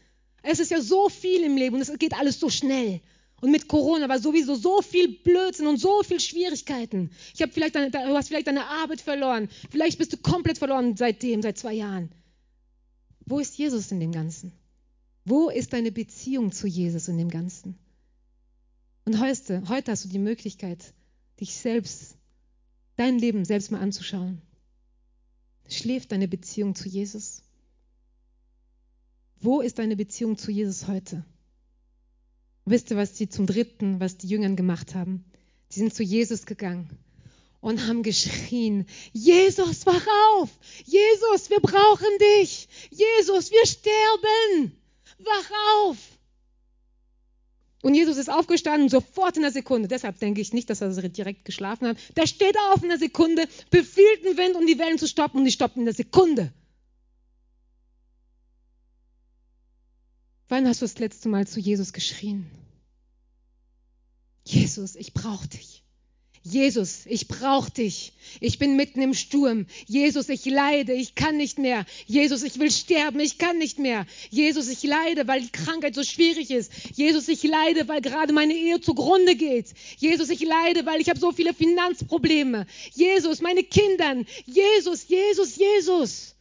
Es ist ja so viel im Leben und es geht alles so schnell. Und mit Corona war sowieso so viel Blödsinn und so viel Schwierigkeiten. Ich habe vielleicht deine, du hast vielleicht deine Arbeit verloren. Vielleicht bist du komplett verloren seitdem, seit zwei Jahren. Wo ist Jesus in dem Ganzen? Wo ist deine Beziehung zu Jesus in dem Ganzen? Und heute, heute hast du die Möglichkeit, dich selbst, dein Leben selbst mal anzuschauen. Schläft deine Beziehung zu Jesus? Wo ist deine Beziehung zu Jesus heute? Wisst ihr, was sie zum dritten, was die Jüngern gemacht haben? Sie sind zu Jesus gegangen und haben geschrien, Jesus, wach auf! Jesus, wir brauchen dich! Jesus, wir sterben! Wach auf! Und Jesus ist aufgestanden, sofort in einer Sekunde. Deshalb denke ich nicht, dass er direkt geschlafen hat. Der steht auf in einer Sekunde, befiehlt den Wind, um die Wellen zu stoppen, und die stoppen in einer Sekunde. Wann hast du das letzte Mal zu Jesus geschrien? Jesus, ich brauche dich. Jesus, ich brauche dich. Ich bin mitten im Sturm. Jesus, ich leide, ich kann nicht mehr. Jesus, ich will sterben, ich kann nicht mehr. Jesus, ich leide, weil die Krankheit so schwierig ist. Jesus, ich leide, weil gerade meine Ehe zugrunde geht. Jesus, ich leide, weil ich habe so viele Finanzprobleme. Jesus, meine Kinder. Jesus, Jesus, Jesus.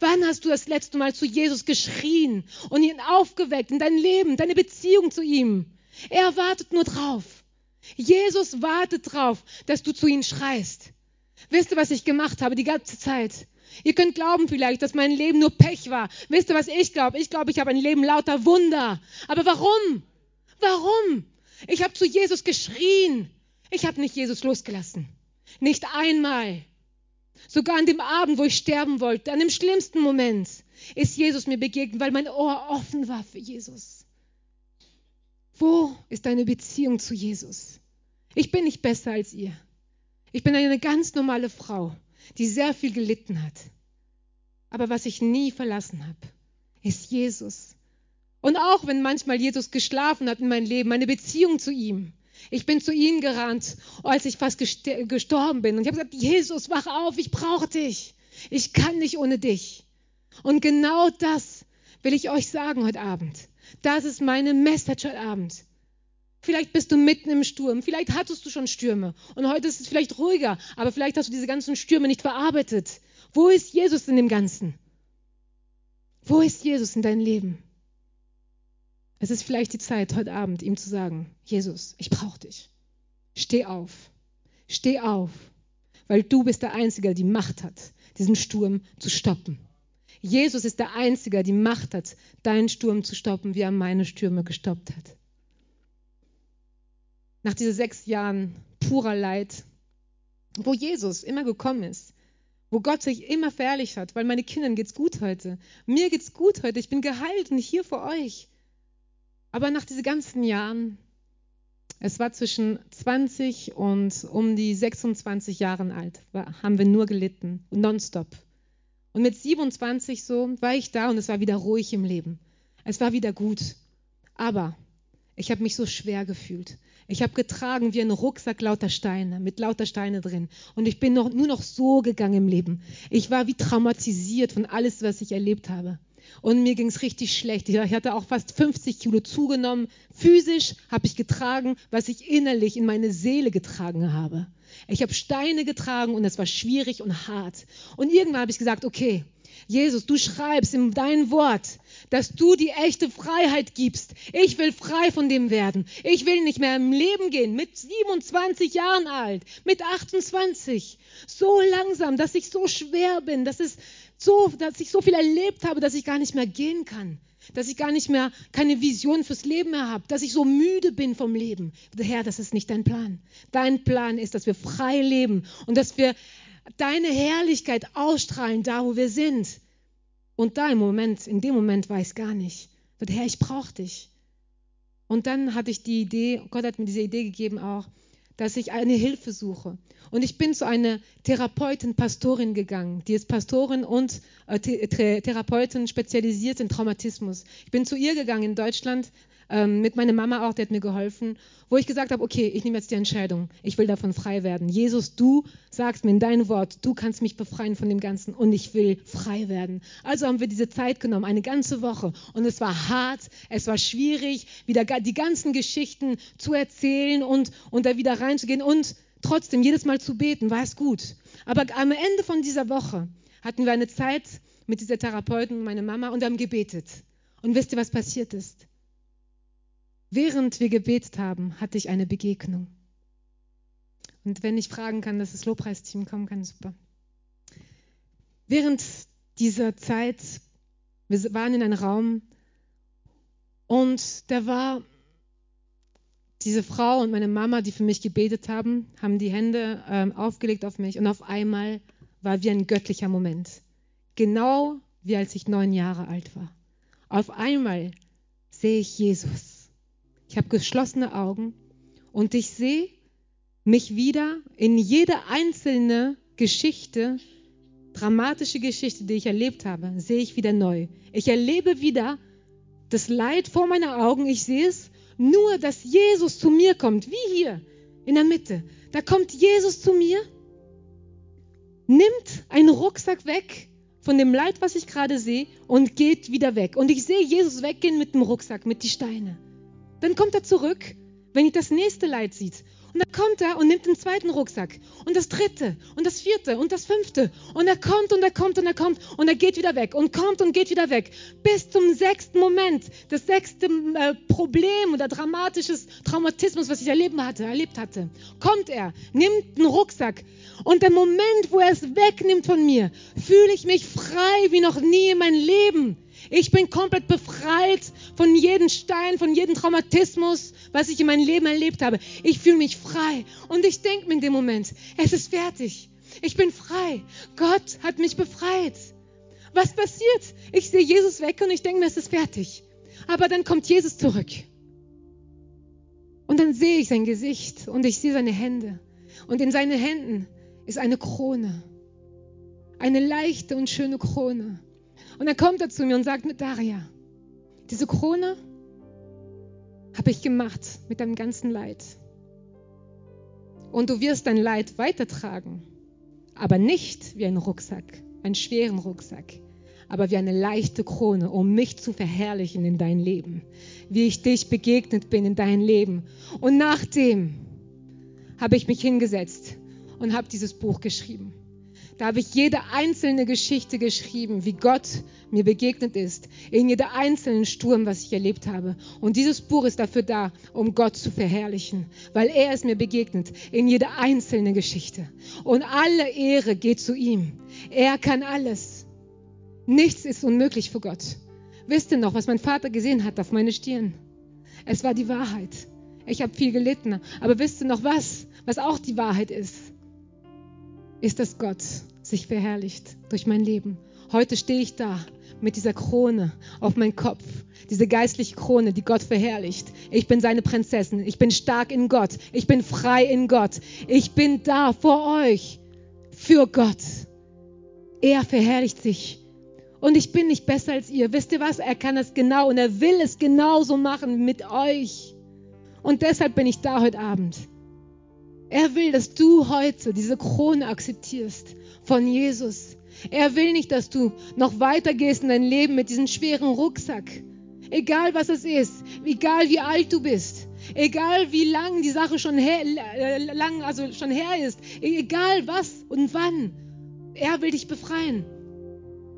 Wann hast du das letzte Mal zu Jesus geschrien und ihn aufgeweckt in dein Leben, deine Beziehung zu ihm? Er wartet nur drauf. Jesus wartet drauf, dass du zu ihm schreist. Wisst ihr, was ich gemacht habe die ganze Zeit? Ihr könnt glauben vielleicht, dass mein Leben nur Pech war. Wisst ihr, was ich glaube? Ich glaube, ich habe ein Leben lauter Wunder. Aber warum? Warum? Ich habe zu Jesus geschrien. Ich habe nicht Jesus losgelassen. Nicht einmal. Sogar an dem Abend, wo ich sterben wollte, an dem schlimmsten Moment, ist Jesus mir begegnet, weil mein Ohr offen war für Jesus. Wo ist deine Beziehung zu Jesus? Ich bin nicht besser als ihr. Ich bin eine ganz normale Frau, die sehr viel gelitten hat. Aber was ich nie verlassen habe, ist Jesus. Und auch wenn manchmal Jesus geschlafen hat in meinem Leben, meine Beziehung zu ihm, ich bin zu ihm gerannt, als ich fast gestorben bin. Und ich habe gesagt, Jesus, wach auf, ich brauche dich. Ich kann nicht ohne dich. Und genau das will ich euch sagen heute Abend. Das ist meine Message heute Abend. Vielleicht bist du mitten im Sturm, vielleicht hattest du schon Stürme und heute ist es vielleicht ruhiger, aber vielleicht hast du diese ganzen Stürme nicht verarbeitet. Wo ist Jesus in dem Ganzen? Wo ist Jesus in deinem Leben? Es ist vielleicht die Zeit, heute Abend ihm zu sagen, Jesus, ich brauche dich. Steh auf. Steh auf, weil du bist der Einzige, der die Macht hat, diesen Sturm zu stoppen. Jesus ist der Einzige, der die Macht hat, deinen Sturm zu stoppen, wie er meine Stürme gestoppt hat. Nach diesen sechs Jahren purer Leid, wo Jesus immer gekommen ist, wo Gott sich immer verherrlicht hat, weil meine Kindern geht's gut heute, mir geht's gut heute, ich bin geheilt und hier für euch. Aber nach diesen ganzen Jahren, es war zwischen 20 und um die 26 Jahren alt, haben wir nur gelitten, nonstop. Und mit 27 so war ich da und es war wieder ruhig im Leben. Es war wieder gut. Aber ich habe mich so schwer gefühlt. Ich habe getragen wie ein Rucksack lauter Steine, mit lauter Steine drin. Und ich bin noch, nur noch so gegangen im Leben. Ich war wie traumatisiert von alles, was ich erlebt habe. Und mir ging es richtig schlecht. Ich hatte auch fast 50 Kilo zugenommen. Physisch habe ich getragen, was ich innerlich in meine Seele getragen habe. Ich habe Steine getragen und es war schwierig und hart. Und irgendwann habe ich gesagt, okay, Jesus, du schreibst in dein Wort, dass du die echte Freiheit gibst. Ich will frei von dem werden. Ich will nicht mehr im Leben gehen mit 27 Jahren alt, mit 28. So langsam, dass ich so schwer bin, dass es so, dass ich so viel erlebt habe, dass ich gar nicht mehr gehen kann. Dass ich gar nicht mehr keine Vision fürs Leben mehr habe, dass ich so müde bin vom Leben. Herr, das ist nicht dein Plan. Dein Plan ist, dass wir frei leben und dass wir deine Herrlichkeit ausstrahlen, da wo wir sind. Und da im Moment, in dem Moment weiß gar nicht. Herr, ich brauche dich. Und dann hatte ich die Idee, Gott hat mir diese Idee gegeben auch, dass ich eine Hilfe suche. Und ich bin zu einer Therapeutin, Pastorin gegangen. Die ist Pastorin und äh, Therapeutin spezialisiert in Traumatismus. Ich bin zu ihr gegangen in Deutschland ähm, mit meiner Mama auch, die hat mir geholfen, wo ich gesagt habe, okay, ich nehme jetzt die Entscheidung, ich will davon frei werden. Jesus, du sagst mir in dein Wort, du kannst mich befreien von dem Ganzen und ich will frei werden. Also haben wir diese Zeit genommen, eine ganze Woche und es war hart, es war schwierig, wieder die ganzen Geschichten zu erzählen und, und da wieder reinzugehen und trotzdem jedes Mal zu beten, war es gut. Aber am Ende von dieser Woche hatten wir eine Zeit mit dieser Therapeutin und meiner Mama und haben gebetet. Und wisst ihr, was passiert ist? Während wir gebetet haben, hatte ich eine Begegnung. Und wenn ich fragen kann, dass das Lobpreisteam kommen kann, super. Während dieser Zeit, wir waren in einem Raum und da war diese Frau und meine Mama, die für mich gebetet haben, haben die Hände ähm, aufgelegt auf mich und auf einmal war wie ein göttlicher Moment. Genau wie als ich neun Jahre alt war. Auf einmal sehe ich Jesus. Ich habe geschlossene Augen und ich sehe mich wieder in jede einzelne Geschichte, dramatische Geschichte, die ich erlebt habe, sehe ich wieder neu. Ich erlebe wieder das Leid vor meinen Augen. Ich sehe es nur, dass Jesus zu mir kommt, wie hier in der Mitte. Da kommt Jesus zu mir, nimmt einen Rucksack weg von dem Leid, was ich gerade sehe, und geht wieder weg. Und ich sehe Jesus weggehen mit dem Rucksack, mit die Steine. Dann kommt er zurück, wenn ich das nächste Leid sieht. Und dann kommt er und nimmt den zweiten Rucksack und das dritte und das vierte und das fünfte. Und er kommt und er kommt und er kommt und er geht wieder weg und kommt und geht wieder weg. Bis zum sechsten Moment, das sechste äh, Problem oder dramatisches Traumatismus, was ich erleben hatte, erlebt hatte, kommt er, nimmt einen Rucksack und der Moment, wo er es wegnimmt von mir, fühle ich mich frei wie noch nie in meinem Leben. Ich bin komplett befreit von jedem Stein, von jedem Traumatismus, was ich in meinem Leben erlebt habe. Ich fühle mich frei. Und ich denke mir in dem Moment, es ist fertig. Ich bin frei. Gott hat mich befreit. Was passiert? Ich sehe Jesus weg und ich denke mir, es ist fertig. Aber dann kommt Jesus zurück. Und dann sehe ich sein Gesicht und ich sehe seine Hände. Und in seinen Händen ist eine Krone. Eine leichte und schöne Krone. Und dann kommt er zu mir und sagt mit Daria, diese Krone habe ich gemacht mit deinem ganzen Leid. Und du wirst dein Leid weitertragen, aber nicht wie ein Rucksack, einen schweren Rucksack, aber wie eine leichte Krone, um mich zu verherrlichen in dein Leben, wie ich dich begegnet bin in dein Leben. Und nachdem habe ich mich hingesetzt und habe dieses Buch geschrieben. Da habe ich jede einzelne Geschichte geschrieben, wie Gott mir begegnet ist, in jeder einzelnen Sturm, was ich erlebt habe. Und dieses Buch ist dafür da, um Gott zu verherrlichen, weil er ist mir begegnet in jeder einzelnen Geschichte. Und alle Ehre geht zu ihm. Er kann alles. Nichts ist unmöglich für Gott. Wisst ihr noch, was mein Vater gesehen hat auf meine Stirn? Es war die Wahrheit. Ich habe viel gelitten. Aber wisst ihr noch was, was auch die Wahrheit ist? Ist, dass Gott sich verherrlicht durch mein Leben. Heute stehe ich da mit dieser Krone auf meinem Kopf, diese geistliche Krone, die Gott verherrlicht. Ich bin seine Prinzessin, ich bin stark in Gott, ich bin frei in Gott, ich bin da vor euch für Gott. Er verherrlicht sich. Und ich bin nicht besser als ihr. Wisst ihr was? Er kann es genau und er will es genauso machen mit euch. Und deshalb bin ich da heute Abend. Er will, dass du heute diese Krone akzeptierst von Jesus. Er will nicht, dass du noch weiter gehst in dein Leben mit diesem schweren Rucksack. Egal was es ist, egal wie alt du bist, egal wie lang die Sache schon her, lang, also schon her ist, egal was und wann. Er will dich befreien.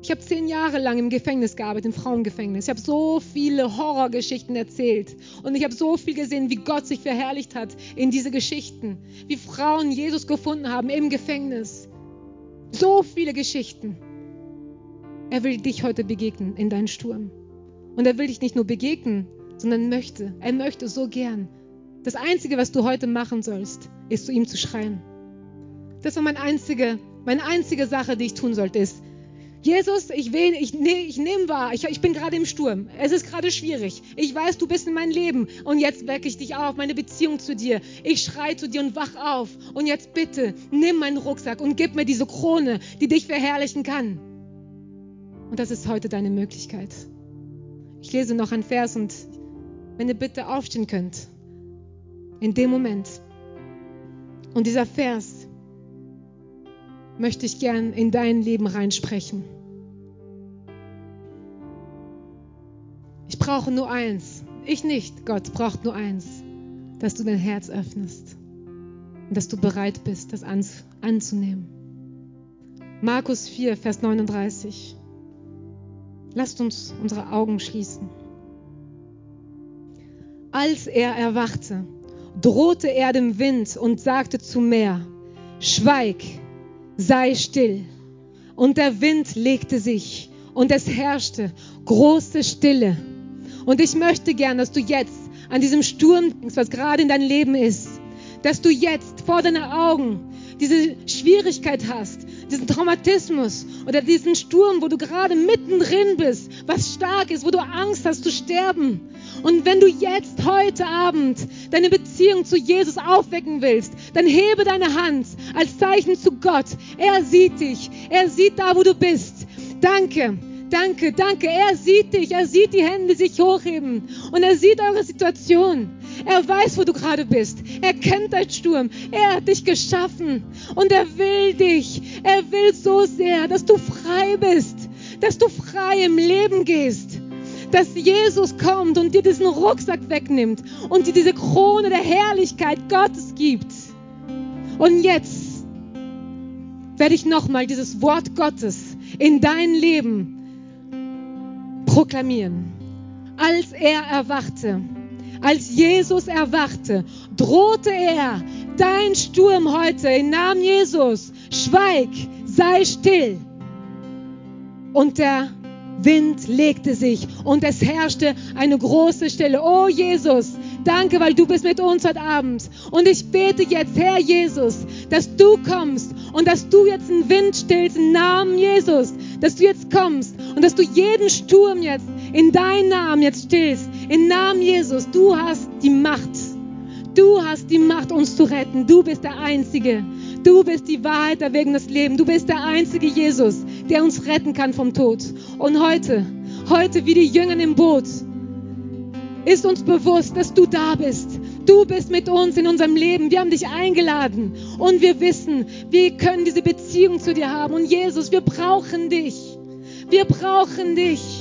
Ich habe zehn Jahre lang im Gefängnis gearbeitet, im Frauengefängnis. Ich habe so viele Horrorgeschichten erzählt. Und ich habe so viel gesehen, wie Gott sich verherrlicht hat in diese Geschichten. Wie Frauen Jesus gefunden haben im Gefängnis. So viele Geschichten. Er will dich heute begegnen in deinen Sturm. Und er will dich nicht nur begegnen, sondern möchte, er möchte so gern. Das Einzige, was du heute machen sollst, ist zu ihm zu schreien. Das war mein einzige, meine einzige Sache, die ich tun sollte, ist, Jesus, ich, will, ich, nee, ich nehme wahr, ich, ich bin gerade im Sturm. Es ist gerade schwierig. Ich weiß, du bist in meinem Leben. Und jetzt wecke ich dich auf, meine Beziehung zu dir. Ich schreie zu dir und wach auf. Und jetzt bitte, nimm meinen Rucksack und gib mir diese Krone, die dich verherrlichen kann. Und das ist heute deine Möglichkeit. Ich lese noch einen Vers und wenn ihr bitte aufstehen könnt, in dem Moment. Und dieser Vers möchte ich gern in dein Leben reinsprechen. Ich brauche nur eins. Ich nicht. Gott braucht nur eins. Dass du dein Herz öffnest. Und dass du bereit bist, das anzunehmen. Markus 4, Vers 39. Lasst uns unsere Augen schließen. Als er erwachte, drohte er dem Wind und sagte zum Meer, Schweig, sei still. Und der Wind legte sich und es herrschte große Stille. Und ich möchte gern, dass du jetzt an diesem Sturm denkst, was gerade in deinem Leben ist, dass du jetzt vor deinen Augen diese Schwierigkeit hast, diesen Traumatismus oder diesen Sturm, wo du gerade mittendrin bist, was stark ist, wo du Angst hast zu sterben. Und wenn du jetzt heute Abend deine Beziehung zu Jesus aufwecken willst, dann hebe deine Hand als Zeichen zu Gott. Er sieht dich. Er sieht da, wo du bist. Danke. Danke, danke. Er sieht dich. Er sieht die Hände sich hochheben. Und er sieht eure Situation. Er weiß, wo du gerade bist. Er kennt deinen Sturm. Er hat dich geschaffen. Und er will dich. Er will so sehr, dass du frei bist. Dass du frei im Leben gehst. Dass Jesus kommt und dir diesen Rucksack wegnimmt und dir diese Krone der Herrlichkeit Gottes gibt. Und jetzt werde ich nochmal dieses Wort Gottes in dein Leben proklamieren. Als er erwachte, als Jesus erwachte, drohte er, dein Sturm heute im Namen Jesus, schweig, sei still. Und der Wind legte sich und es herrschte eine große Stille. Oh Jesus, danke, weil du bist mit uns heute Abend. Und ich bete jetzt, Herr Jesus, dass du kommst und dass du jetzt den Wind stillst im Namen Jesus, dass du jetzt kommst und dass du jeden Sturm jetzt in deinen Namen jetzt stillst. Im Namen Jesus, du hast die Macht. Du hast die Macht, uns zu retten. Du bist der Einzige. Du bist die Wahrheit der wegen des Lebens. Du bist der einzige Jesus, der uns retten kann vom Tod. Und heute, heute wie die Jünger im Boot, ist uns bewusst, dass du da bist. Du bist mit uns in unserem Leben. Wir haben dich eingeladen und wir wissen, wir können diese Beziehung zu dir haben. Und Jesus, wir brauchen dich. Wir brauchen dich.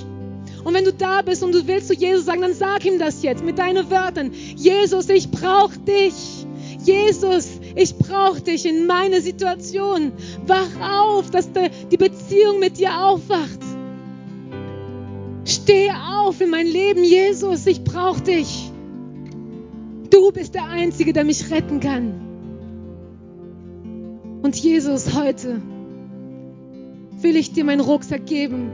Und wenn du da bist und du willst zu Jesus sagen, dann sag ihm das jetzt mit deinen Wörtern. Jesus, ich brauche dich. Jesus, ich brauche dich in meine Situation. Wach auf, dass die Beziehung mit dir aufwacht. Steh auf in mein Leben, Jesus, ich brauche dich. Du bist der Einzige, der mich retten kann. Und Jesus, heute will ich dir meinen Rucksack geben.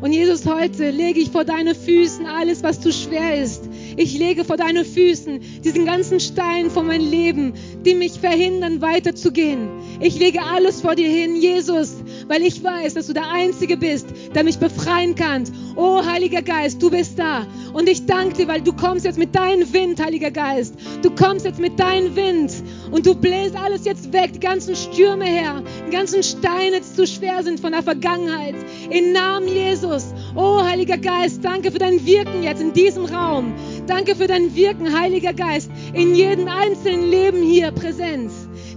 Und Jesus, heute lege ich vor deine Füßen alles, was zu schwer ist. Ich lege vor deine Füßen diesen ganzen Stein von meinem Leben, die mich verhindern, weiterzugehen. Ich lege alles vor dir hin, Jesus, weil ich weiß, dass du der Einzige bist, der mich befreien kann. Oh, Heiliger Geist, du bist da. Und ich danke dir, weil du kommst jetzt mit deinem Wind, Heiliger Geist. Du kommst jetzt mit deinem Wind und du bläst alles jetzt weg, die ganzen Stürme her, die ganzen Steine, die zu schwer sind von der Vergangenheit. Im Namen Jesus. Oh, Heiliger Geist, danke für dein Wirken jetzt in diesem Raum. Danke für dein Wirken, Heiliger Geist, in jedem einzelnen Leben hier präsent.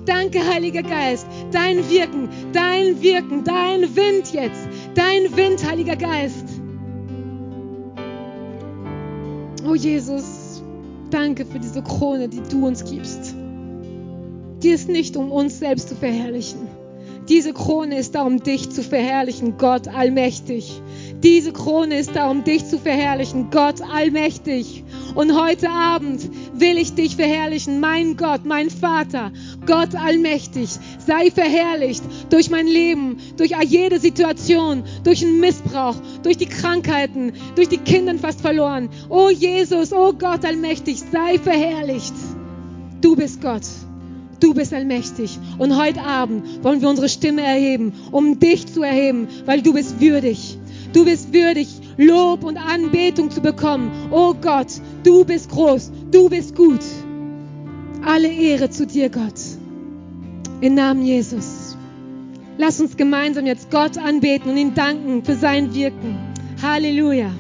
Danke, Heiliger Geist, dein Wirken, dein Wirken, dein Wind jetzt, dein Wind, Heiliger Geist. Oh Jesus, danke für diese Krone, die du uns gibst. Die ist nicht, um uns selbst zu verherrlichen. Diese Krone ist da, um dich zu verherrlichen, Gott allmächtig. Diese Krone ist da, um dich zu verherrlichen, Gott allmächtig. Und heute Abend will ich dich verherrlichen. Mein Gott, mein Vater, Gott allmächtig, sei verherrlicht durch mein Leben, durch jede Situation, durch den Missbrauch, durch die Krankheiten, durch die Kinder fast verloren. Oh Jesus, oh Gott allmächtig, sei verherrlicht. Du bist Gott. Du bist allmächtig. Und heute Abend wollen wir unsere Stimme erheben, um dich zu erheben, weil du bist würdig. Du bist würdig, Lob und Anbetung zu bekommen. Oh Gott, du bist groß, du bist gut. Alle Ehre zu dir, Gott. Im Namen Jesus. Lass uns gemeinsam jetzt Gott anbeten und ihn danken für sein Wirken. Halleluja.